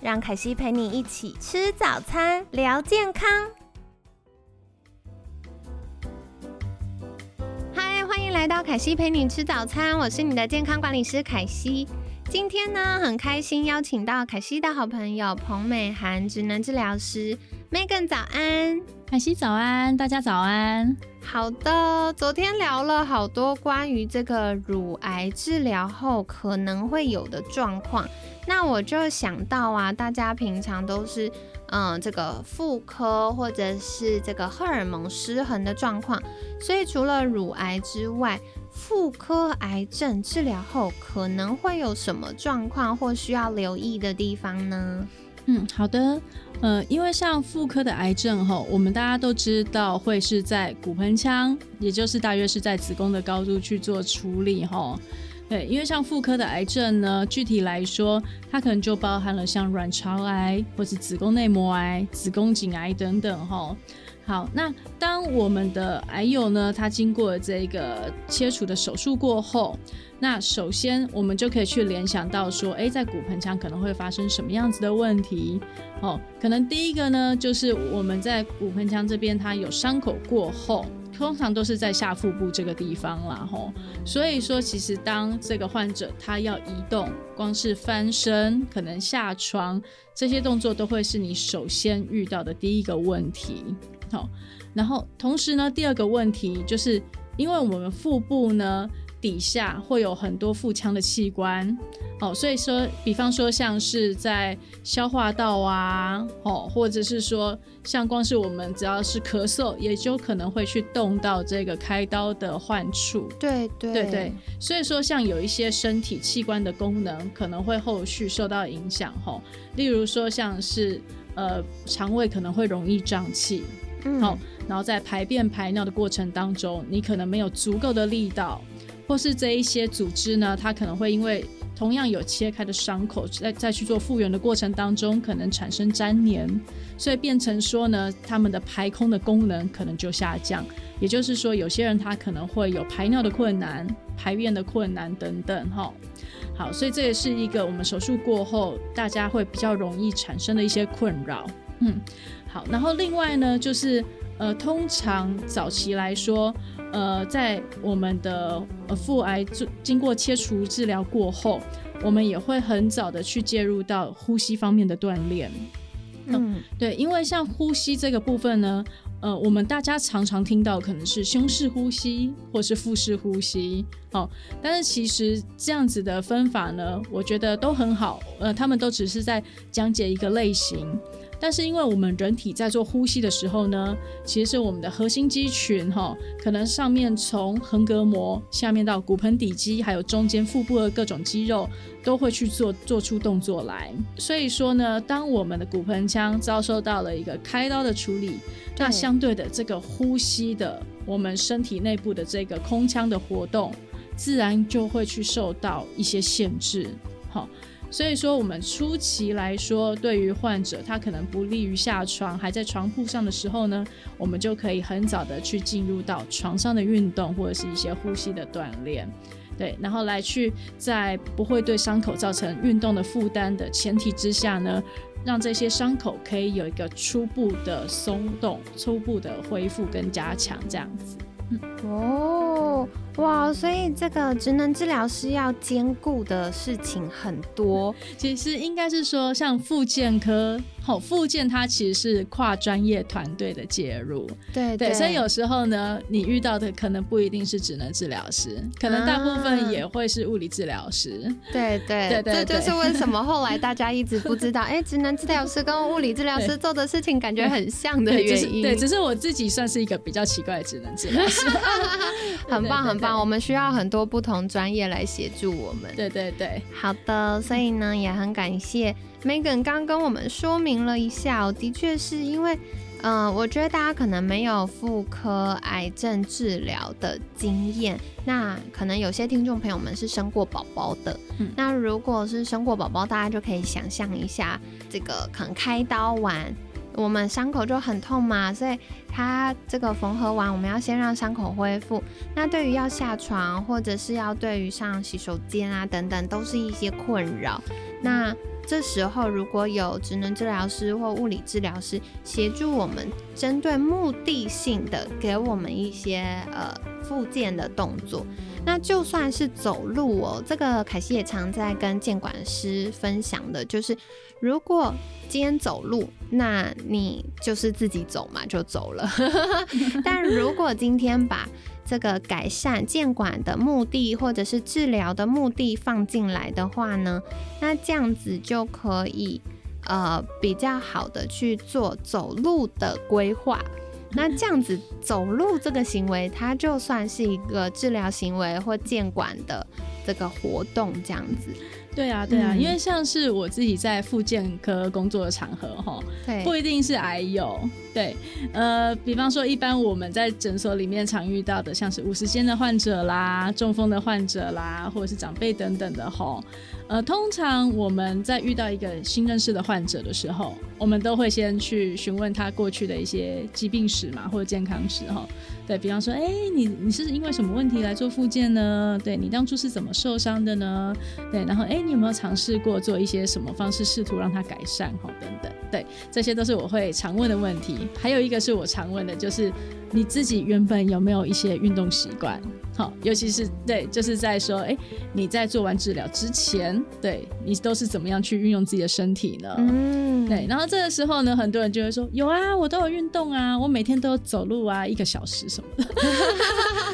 让凯西陪你一起吃早餐，聊健康。嗨，欢迎来到凯西陪你吃早餐，我是你的健康管理师凯西。今天呢，很开心邀请到凯西的好朋友彭美涵，职能治疗师 Megan，早安。凯西早安，大家早安。好的，昨天聊了好多关于这个乳癌治疗后可能会有的状况。那我就想到啊，大家平常都是嗯这个妇科或者是这个荷尔蒙失衡的状况，所以除了乳癌之外，妇科癌症治疗后可能会有什么状况或需要留意的地方呢？嗯，好的，呃，因为像妇科的癌症哈，我们大家都知道会是在骨盆腔，也就是大约是在子宫的高度去做处理哈。对，因为像妇科的癌症呢，具体来说，它可能就包含了像卵巢癌或是子宫内膜癌、子宫颈癌等等哈。好，那当我们的癌友呢，他经过这个切除的手术过后，那首先我们就可以去联想到说，哎，在骨盆腔可能会发生什么样子的问题？哦，可能第一个呢，就是我们在骨盆腔这边它有伤口过后。通常都是在下腹部这个地方啦，吼，所以说其实当这个患者他要移动，光是翻身、可能下床这些动作，都会是你首先遇到的第一个问题，好，然后同时呢，第二个问题就是因为我们腹部呢。底下会有很多腹腔的器官，哦，所以说，比方说像是在消化道啊，哦，或者是说像光是我们只要是咳嗽，也就可能会去动到这个开刀的患处。对对对对，所以说像有一些身体器官的功能可能会后续受到影响，吼，例如说像是呃肠胃可能会容易胀气，好，然后在排便排尿的过程当中，你可能没有足够的力道。或是这一些组织呢，它可能会因为同样有切开的伤口，在再去做复原的过程当中，可能产生粘连，所以变成说呢，他们的排空的功能可能就下降。也就是说，有些人他可能会有排尿的困难、排便的困难等等，哈。好，所以这也是一个我们手术过后大家会比较容易产生的一些困扰。嗯，好，然后另外呢，就是呃，通常早期来说。呃，在我们的呃腹癌经过切除治疗过后，我们也会很早的去介入到呼吸方面的锻炼。嗯，对，因为像呼吸这个部分呢，呃，我们大家常常听到可能是胸式呼吸或是腹式呼吸，哦，但是其实这样子的分法呢，我觉得都很好，呃，他们都只是在讲解一个类型。但是，因为我们人体在做呼吸的时候呢，其实是我们的核心肌群哈，可能上面从横膈膜下面到骨盆底肌，还有中间腹部的各种肌肉都会去做做出动作来。所以说呢，当我们的骨盆腔遭受到了一个开刀的处理，那相对的这个呼吸的我们身体内部的这个空腔的活动，自然就会去受到一些限制，好。所以说，我们初期来说，对于患者他可能不利于下床，还在床铺上的时候呢，我们就可以很早的去进入到床上的运动或者是一些呼吸的锻炼，对，然后来去在不会对伤口造成运动的负担的前提之下呢，让这些伤口可以有一个初步的松动、初步的恢复跟加强这样子。哦。哇，所以这个职能治疗师要兼顾的事情很多。其实应该是说，像复健科，好，复健它其实是跨专业团队的介入。对对，所以有时候呢，你遇到的可能不一定是职能治疗师，可能大部分也会是物理治疗师。对对对，这就是为什么后来大家一直不知道，哎，职能治疗师跟物理治疗师做的事情感觉很像的原因。对，只是我自己算是一个比较奇怪的职能治疗师。很棒很棒。棒，我们需要很多不同专业来协助我们。对对对，好的，所以呢也很感谢 Megan 刚跟我们说明了一下，的确是因为。嗯，我觉得大家可能没有妇科癌症治疗的经验，那可能有些听众朋友们是生过宝宝的。嗯，那如果是生过宝宝，大家就可以想象一下，这个可能开刀完，我们伤口就很痛嘛，所以它这个缝合完，我们要先让伤口恢复。那对于要下床，或者是要对于上洗手间啊等等，都是一些困扰。那这时候，如果有职能治疗师或物理治疗师协助我们，针对目的性的给我们一些呃复健的动作，那就算是走路哦，这个凯西也常在跟监管师分享的，就是如果今天走路，那你就是自己走嘛，就走了。但如果今天把这个改善健管的目的，或者是治疗的目的放进来的话呢，那这样子就可以呃比较好的去做走路的规划。那这样子走路这个行为，它就算是一个治疗行为或监管的这个活动，这样子。对啊，对啊，因为像是我自己在复健科工作的场合，哈，不一定是癌友，对，呃，比方说一般我们在诊所里面常遇到的，像是五十肩的患者啦、中风的患者啦，或者是长辈等等的，哈。呃，通常我们在遇到一个新认识的患者的时候，我们都会先去询问他过去的一些疾病史嘛，或者健康史哈。对比方说，哎，你你是因为什么问题来做复健呢？对你当初是怎么受伤的呢？对，然后哎，你有没有尝试过做一些什么方式，试图让他改善哈？等等，对，这些都是我会常问的问题。还有一个是我常问的，就是你自己原本有没有一些运动习惯？好，尤其是对，就是在说，哎，你在做完治疗之前，对你都是怎么样去运用自己的身体呢？嗯，对。然后这个时候呢，很多人就会说，有啊，我都有运动啊，我每天都有走路啊，一个小时什么的。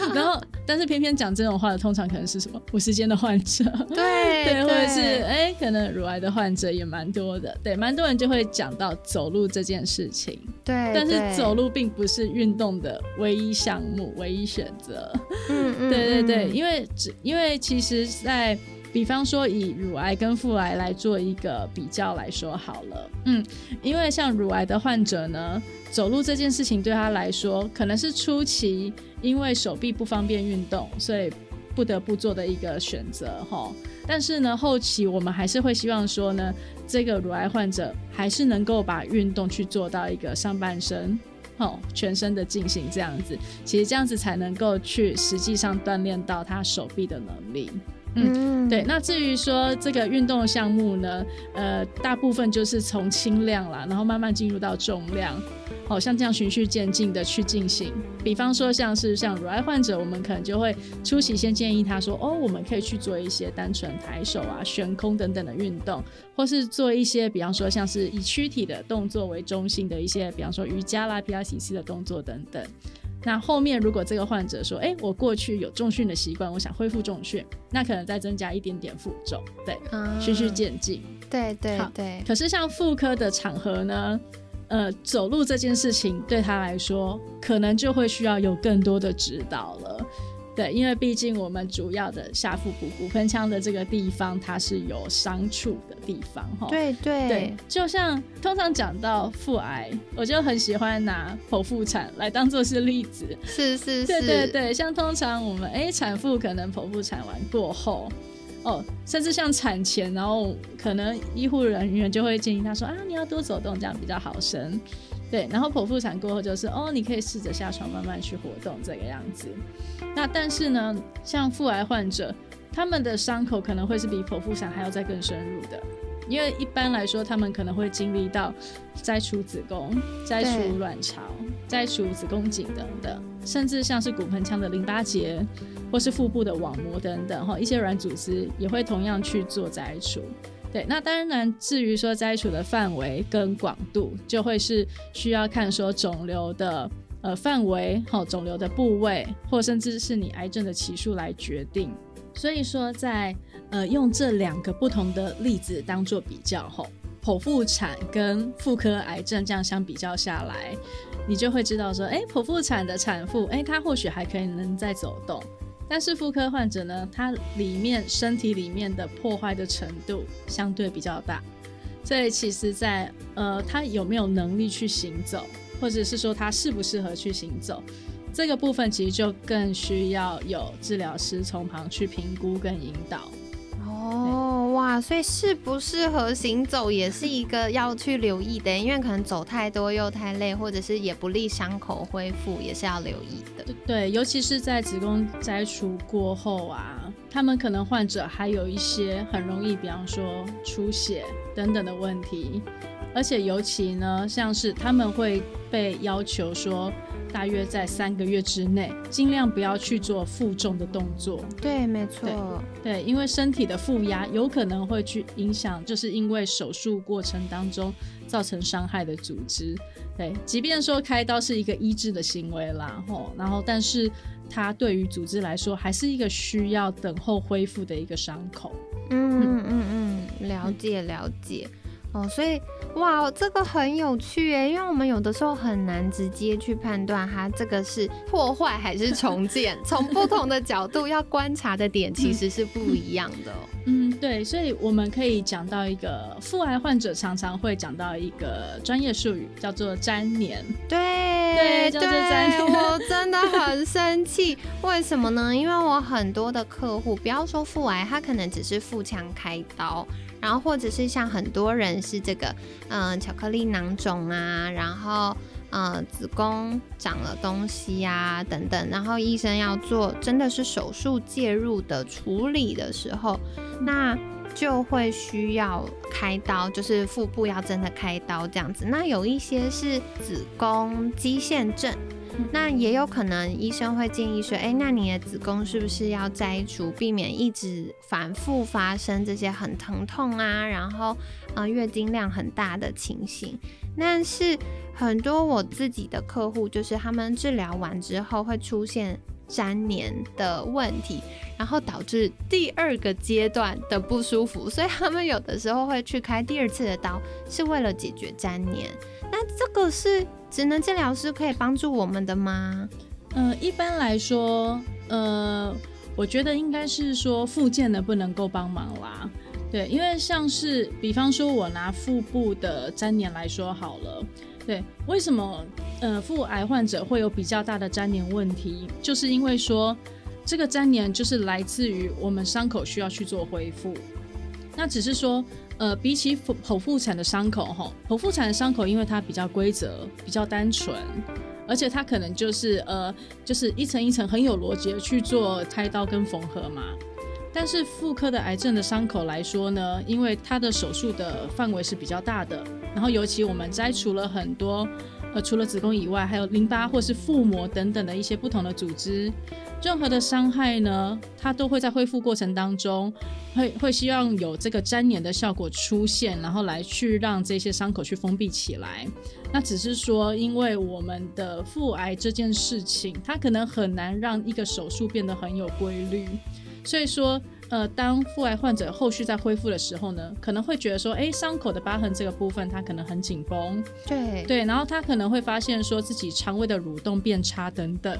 然后，但是偏偏讲这种话的，通常可能是什么五十肩的患者，对对，或者是哎，可能乳癌的患者也蛮多的，对，蛮多人就会讲到走路这件事情。对，但是走路并不是运动的唯一项目、唯一选择。嗯嗯，对对对，因为只因为其实，在比方说以乳癌跟腹癌来做一个比较来说好了，嗯，因为像乳癌的患者呢，走路这件事情对他来说，可能是初期因为手臂不方便运动，所以不得不做的一个选择哈。但是呢，后期我们还是会希望说呢。这个乳癌患者还是能够把运动去做到一个上半身、哦全身的进行这样子，其实这样子才能够去实际上锻炼到他手臂的能力。嗯，对。那至于说这个运动项目呢，呃，大部分就是从轻量啦，然后慢慢进入到重量。好像这样循序渐进的去进行，比方说像是像乳癌患者，我们可能就会初期先建议他说，哦，我们可以去做一些单纯抬手啊、悬空等等的运动，或是做一些比方说像是以躯体的动作为中心的一些，比方说瑜伽啦、皮拉提斯的动作等等。那后面如果这个患者说，哎，我过去有重训的习惯，我想恢复重训，那可能再增加一点点负重，对，循序渐进。对对对。可是像妇科的场合呢？呃，走路这件事情对他来说，可能就会需要有更多的指导了。对，因为毕竟我们主要的下腹部骨盆腔的这个地方，它是有伤处的地方，哈。对对对，就像通常讲到腹癌，我就很喜欢拿剖腹产来当做是例子。是是是。对对对，像通常我们哎，产妇可能剖腹产完过后。哦，甚至像产前，然后可能医护人员就会建议他说啊，你要多走动，这样比较好生。对，然后剖腹产过后就是哦，你可以试着下床慢慢去活动这个样子。那但是呢，像腹癌患者，他们的伤口可能会是比剖腹产还要再更深入的，因为一般来说他们可能会经历到摘除子宫、摘除卵巢、摘除子宫颈等等，甚至像是骨盆腔的淋巴结。或是腹部的网膜等等哈，一些软组织也会同样去做摘除。对，那当然，至于说摘除的范围跟广度，就会是需要看说肿瘤的呃范围、哈肿瘤的部位，或甚至是你癌症的期数来决定。所以说，在呃用这两个不同的例子当做比较后，剖腹产跟妇科癌症这样相比较下来，你就会知道说，哎，剖腹产的产妇，哎，她或许还可以能再走动。但是妇科患者呢，他里面身体里面的破坏的程度相对比较大，所以其实，在呃，他有没有能力去行走，或者是说他适不适合去行走，这个部分其实就更需要有治疗师从旁去评估跟引导。哦，哇，所以适不适合行走也是一个要去留意的，因为可能走太多又太累，或者是也不利伤口恢复，也是要留意的。对，尤其是在子宫摘除过后啊，他们可能患者还有一些很容易，比方说出血等等的问题，而且尤其呢，像是他们会被要求说。大约在三个月之内，尽量不要去做负重的动作。对，没错。对，因为身体的负压有可能会去影响，就是因为手术过程当中造成伤害的组织。对，即便说开刀是一个医治的行为啦，吼，然后但是它对于组织来说，还是一个需要等候恢复的一个伤口。嗯嗯嗯嗯，了解了解。哦，所以哇，这个很有趣诶，因为我们有的时候很难直接去判断它这个是破坏还是重建，从不同的角度要观察的点其实是不一样的。嗯，对，所以我们可以讲到一个腹癌患者常常会讲到一个专业术语，叫做粘连。对对，叫做粘连。我真的很生气，为什么呢？因为我很多的客户，不要说腹癌，他可能只是腹腔开刀。然后或者是像很多人是这个，嗯，巧克力囊肿啊，然后，嗯，子宫长了东西呀，等等，然后医生要做真的是手术介入的处理的时候，那就会需要开刀，就是腹部要真的开刀这样子。那有一些是子宫肌腺症。那也有可能，医生会建议说，哎，那你的子宫是不是要摘除，避免一直反复发生这些很疼痛啊，然后，呃，月经量很大的情形。但是很多我自己的客户，就是他们治疗完之后会出现粘连的问题，然后导致第二个阶段的不舒服，所以他们有的时候会去开第二次的刀，是为了解决粘连。那这个是。职能治疗师可以帮助我们的吗？嗯，一般来说，呃，我觉得应该是说附件的不能够帮忙啦。对，因为像是比方说，我拿腹部的粘连来说好了。对，为什么呃腹癌患者会有比较大的粘连问题？就是因为说这个粘连就是来自于我们伤口需要去做恢复。那只是说。呃，比起剖剖腹产的伤口，哈，剖腹产的伤口因为它比较规则、比较单纯，而且它可能就是呃，就是一层一层很有逻辑的去做开刀跟缝合嘛。但是妇科的癌症的伤口来说呢，因为它的手术的范围是比较大的，然后尤其我们摘除了很多，呃，除了子宫以外，还有淋巴或是腹膜等等的一些不同的组织。任何的伤害呢，它都会在恢复过程当中，会会希望有这个粘连的效果出现，然后来去让这些伤口去封闭起来。那只是说，因为我们的腹癌这件事情，它可能很难让一个手术变得很有规律。所以说，呃，当腹癌患者后续在恢复的时候呢，可能会觉得说，哎，伤口的疤痕这个部分它可能很紧绷，对对，然后他可能会发现说自己肠胃的蠕动变差等等。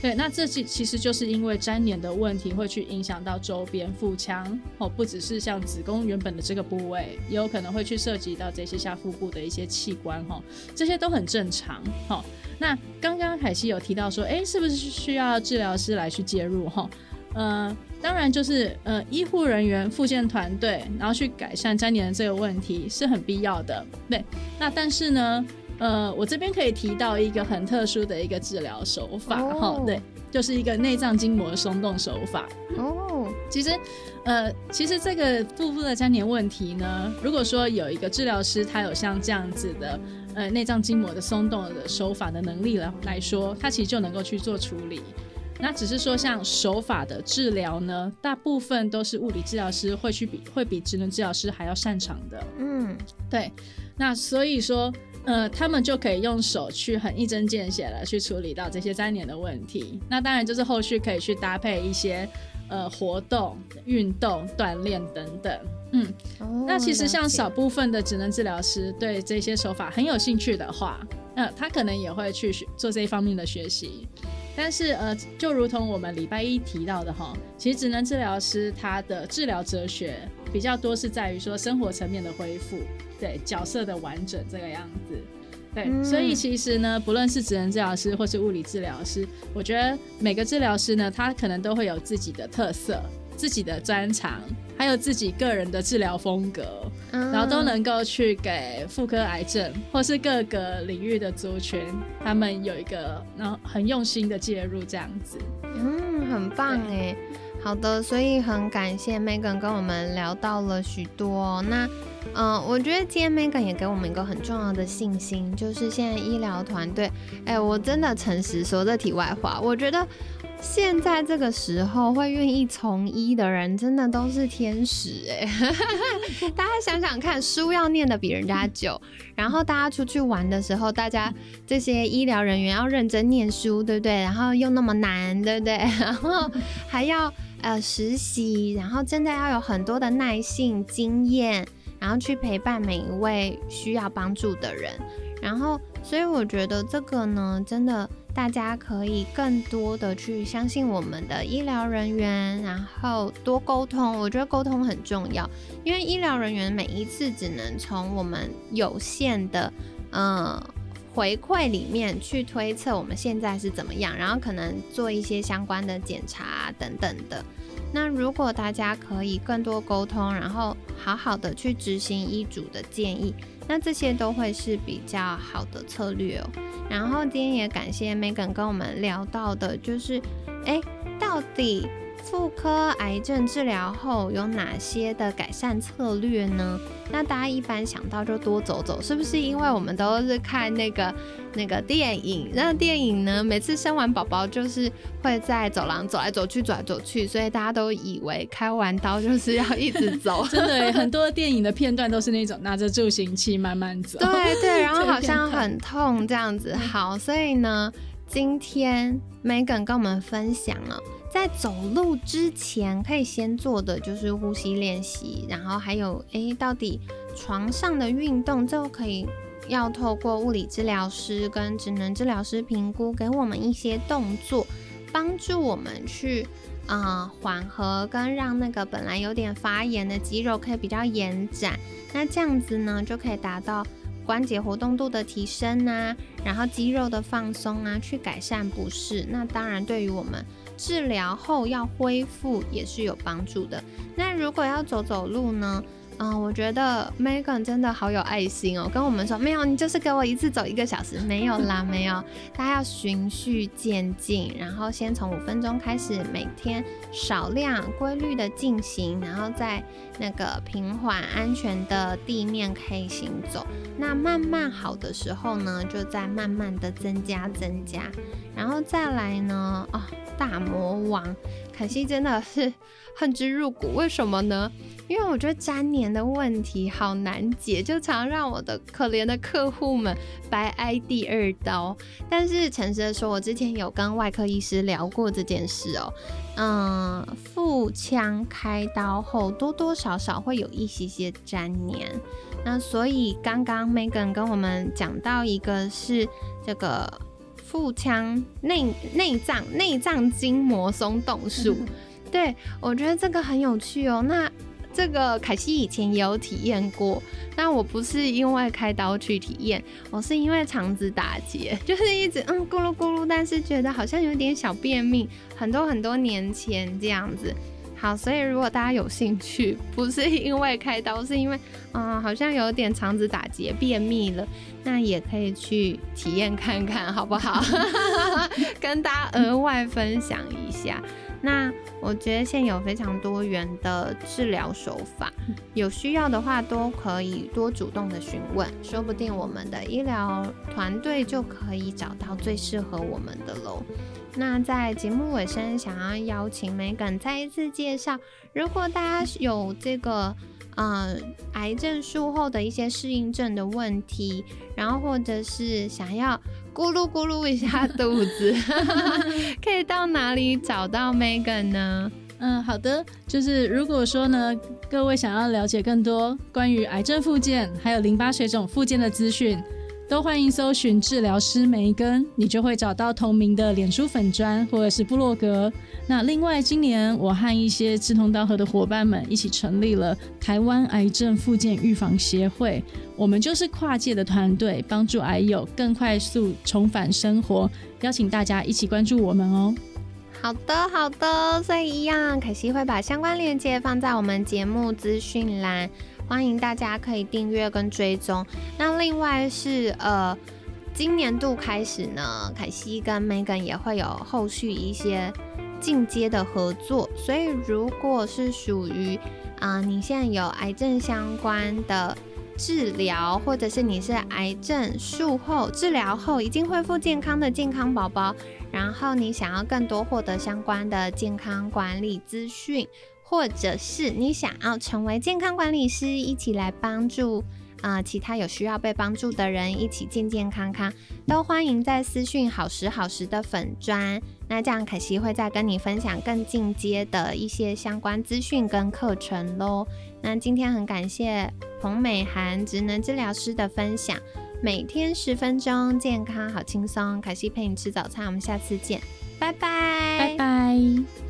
对，那这其其实就是因为粘连的问题，会去影响到周边腹腔哦，不只是像子宫原本的这个部位，也有可能会去涉及到这些下腹部的一些器官哈，这些都很正常哈。那刚刚凯西有提到说，哎，是不是需要治疗师来去介入哈？呃，当然就是呃，医护人员、复健团队，然后去改善粘连的这个问题是很必要的。对，那但是呢？呃，我这边可以提到一个很特殊的一个治疗手法，哈，对，就是一个内脏筋膜松动手法。哦，其实，呃，其实这个腹部的粘连问题呢，如果说有一个治疗师，他有像这样子的，呃，内脏筋膜的松动的手法的能力来来说，他其实就能够去做处理。那只是说，像手法的治疗呢，大部分都是物理治疗师会去比，会比职能治疗师还要擅长的。嗯，对。那所以说。呃，他们就可以用手去很一针见血的去处理到这些粘连的问题。那当然就是后续可以去搭配一些呃活动、运动、锻炼等等。嗯，那其实像少部分的职能治疗师对这些手法很有兴趣的话，那他可能也会去学做这一方面的学习。但是呃，就如同我们礼拜一提到的哈，其实职能治疗师他的治疗哲学比较多是在于说生活层面的恢复，对角色的完整这个样子。对，所以其实呢，不论是职能治疗师或是物理治疗师，我觉得每个治疗师呢，他可能都会有自己的特色、自己的专长，还有自己个人的治疗风格，然后都能够去给妇科癌症或是各个领域的族群，他们有一个然后很用心的介入这样子。嗯，很棒哎。好的，所以很感谢 Megan 跟我们聊到了许多。那，嗯，我觉得今天 Megan 也给我们一个很重要的信心，就是现在医疗团队，哎，我真的诚实说这题外话，我觉得现在这个时候会愿意从医的人，真的都是天使哎。大家想想看，书要念的比人家久，然后大家出去玩的时候，大家这些医疗人员要认真念书，对不对？然后又那么难，对不对？然后还要。呃，实习，然后真的要有很多的耐性、经验，然后去陪伴每一位需要帮助的人。然后，所以我觉得这个呢，真的大家可以更多的去相信我们的医疗人员，然后多沟通。我觉得沟通很重要，因为医疗人员每一次只能从我们有限的嗯回馈里面去推测我们现在是怎么样，然后可能做一些相关的检查等等的。那如果大家可以更多沟通，然后好好的去执行医嘱的建议，那这些都会是比较好的策略哦。然后今天也感谢 Megan 跟我们聊到的，就是哎，到底。妇科癌症治疗后有哪些的改善策略呢？那大家一般想到就多走走，是不是？因为我们都是看那个那个电影，那电影呢，每次生完宝宝就是会在走廊走来走去，走来走去，所以大家都以为开完刀就是要一直走。真的，很多电影的片段都是那种拿着助行器慢慢走。对对，然后好像很痛这样子。好，所以呢，今天 Megan 跟我们分享了。在走路之前，可以先做的就是呼吸练习，然后还有，诶，到底床上的运动，这可以要透过物理治疗师跟职能治疗师评估，给我们一些动作，帮助我们去啊缓和跟让那个本来有点发炎的肌肉可以比较延展，那这样子呢，就可以达到关节活动度的提升啊，然后肌肉的放松啊，去改善不适。那当然，对于我们。治疗后要恢复也是有帮助的。那如果要走走路呢？嗯，我觉得 Megan 真的好有爱心哦，跟我们说没有，你就是给我一次走一个小时，没有啦，没有，大家要循序渐进，然后先从五分钟开始，每天少量规律的进行，然后在那个平缓安全的地面可以行走。那慢慢好的时候呢，就再慢慢的增加增加，然后再来呢，哦，大魔王。可惜真的是恨之入骨，为什么呢？因为我觉得粘连的问题好难解，就常让我的可怜的客户们白挨第二刀。但是诚实的说，我之前有跟外科医师聊过这件事哦。嗯，腹腔开刀后多多少少会有一些些粘连，那所以刚刚 Megan 跟我们讲到一个是这个。腹腔内内脏内脏筋膜松动术，对我觉得这个很有趣哦。那这个凯西以前也有体验过，那我不是因为开刀去体验，我是因为肠子打结，就是一直嗯咕噜咕噜，但是觉得好像有点小便秘，很多很多年前这样子。好，所以如果大家有兴趣，不是因为开刀，是因为，嗯，好像有点肠子打结、便秘了，那也可以去体验看看，好不好？跟大家额外分享一下。那我觉得现有非常多元的治疗手法，有需要的话都可以多主动的询问，说不定我们的医疗团队就可以找到最适合我们的喽。那在节目尾声，想要邀请 Megan 再一次介绍，如果大家有这个呃癌症术后的一些适应症的问题，然后或者是想要咕噜咕噜一下肚子，可以到哪里找到 Megan 呢？嗯，好的，就是如果说呢，各位想要了解更多关于癌症复健还有淋巴水肿复健的资讯。都欢迎搜寻治疗师梅根，你就会找到同名的脸书粉砖或者是部落格。那另外，今年我和一些志同道合的伙伴们一起成立了台湾癌症复健预防协会，我们就是跨界的团队，帮助癌友更快速重返生活。邀请大家一起关注我们哦。好的，好的，所以一样，可惜会把相关链接放在我们节目资讯栏。欢迎大家可以订阅跟追踪。那另外是呃，今年度开始呢，凯西跟 Megan 也会有后续一些进阶的合作。所以如果是属于啊，你现在有癌症相关的治疗，或者是你是癌症术后治疗后已经恢复健康的健康宝宝，然后你想要更多获得相关的健康管理资讯。或者是你想要成为健康管理师，一起来帮助啊其他有需要被帮助的人，一起健健康康，都欢迎在私讯好时好时的粉砖。那这样可惜会再跟你分享更进阶的一些相关资讯跟课程喽。那今天很感谢彭美涵职能治疗师的分享，每天十分钟，健康好轻松。凯西陪你吃早餐，我们下次见，拜拜，拜拜。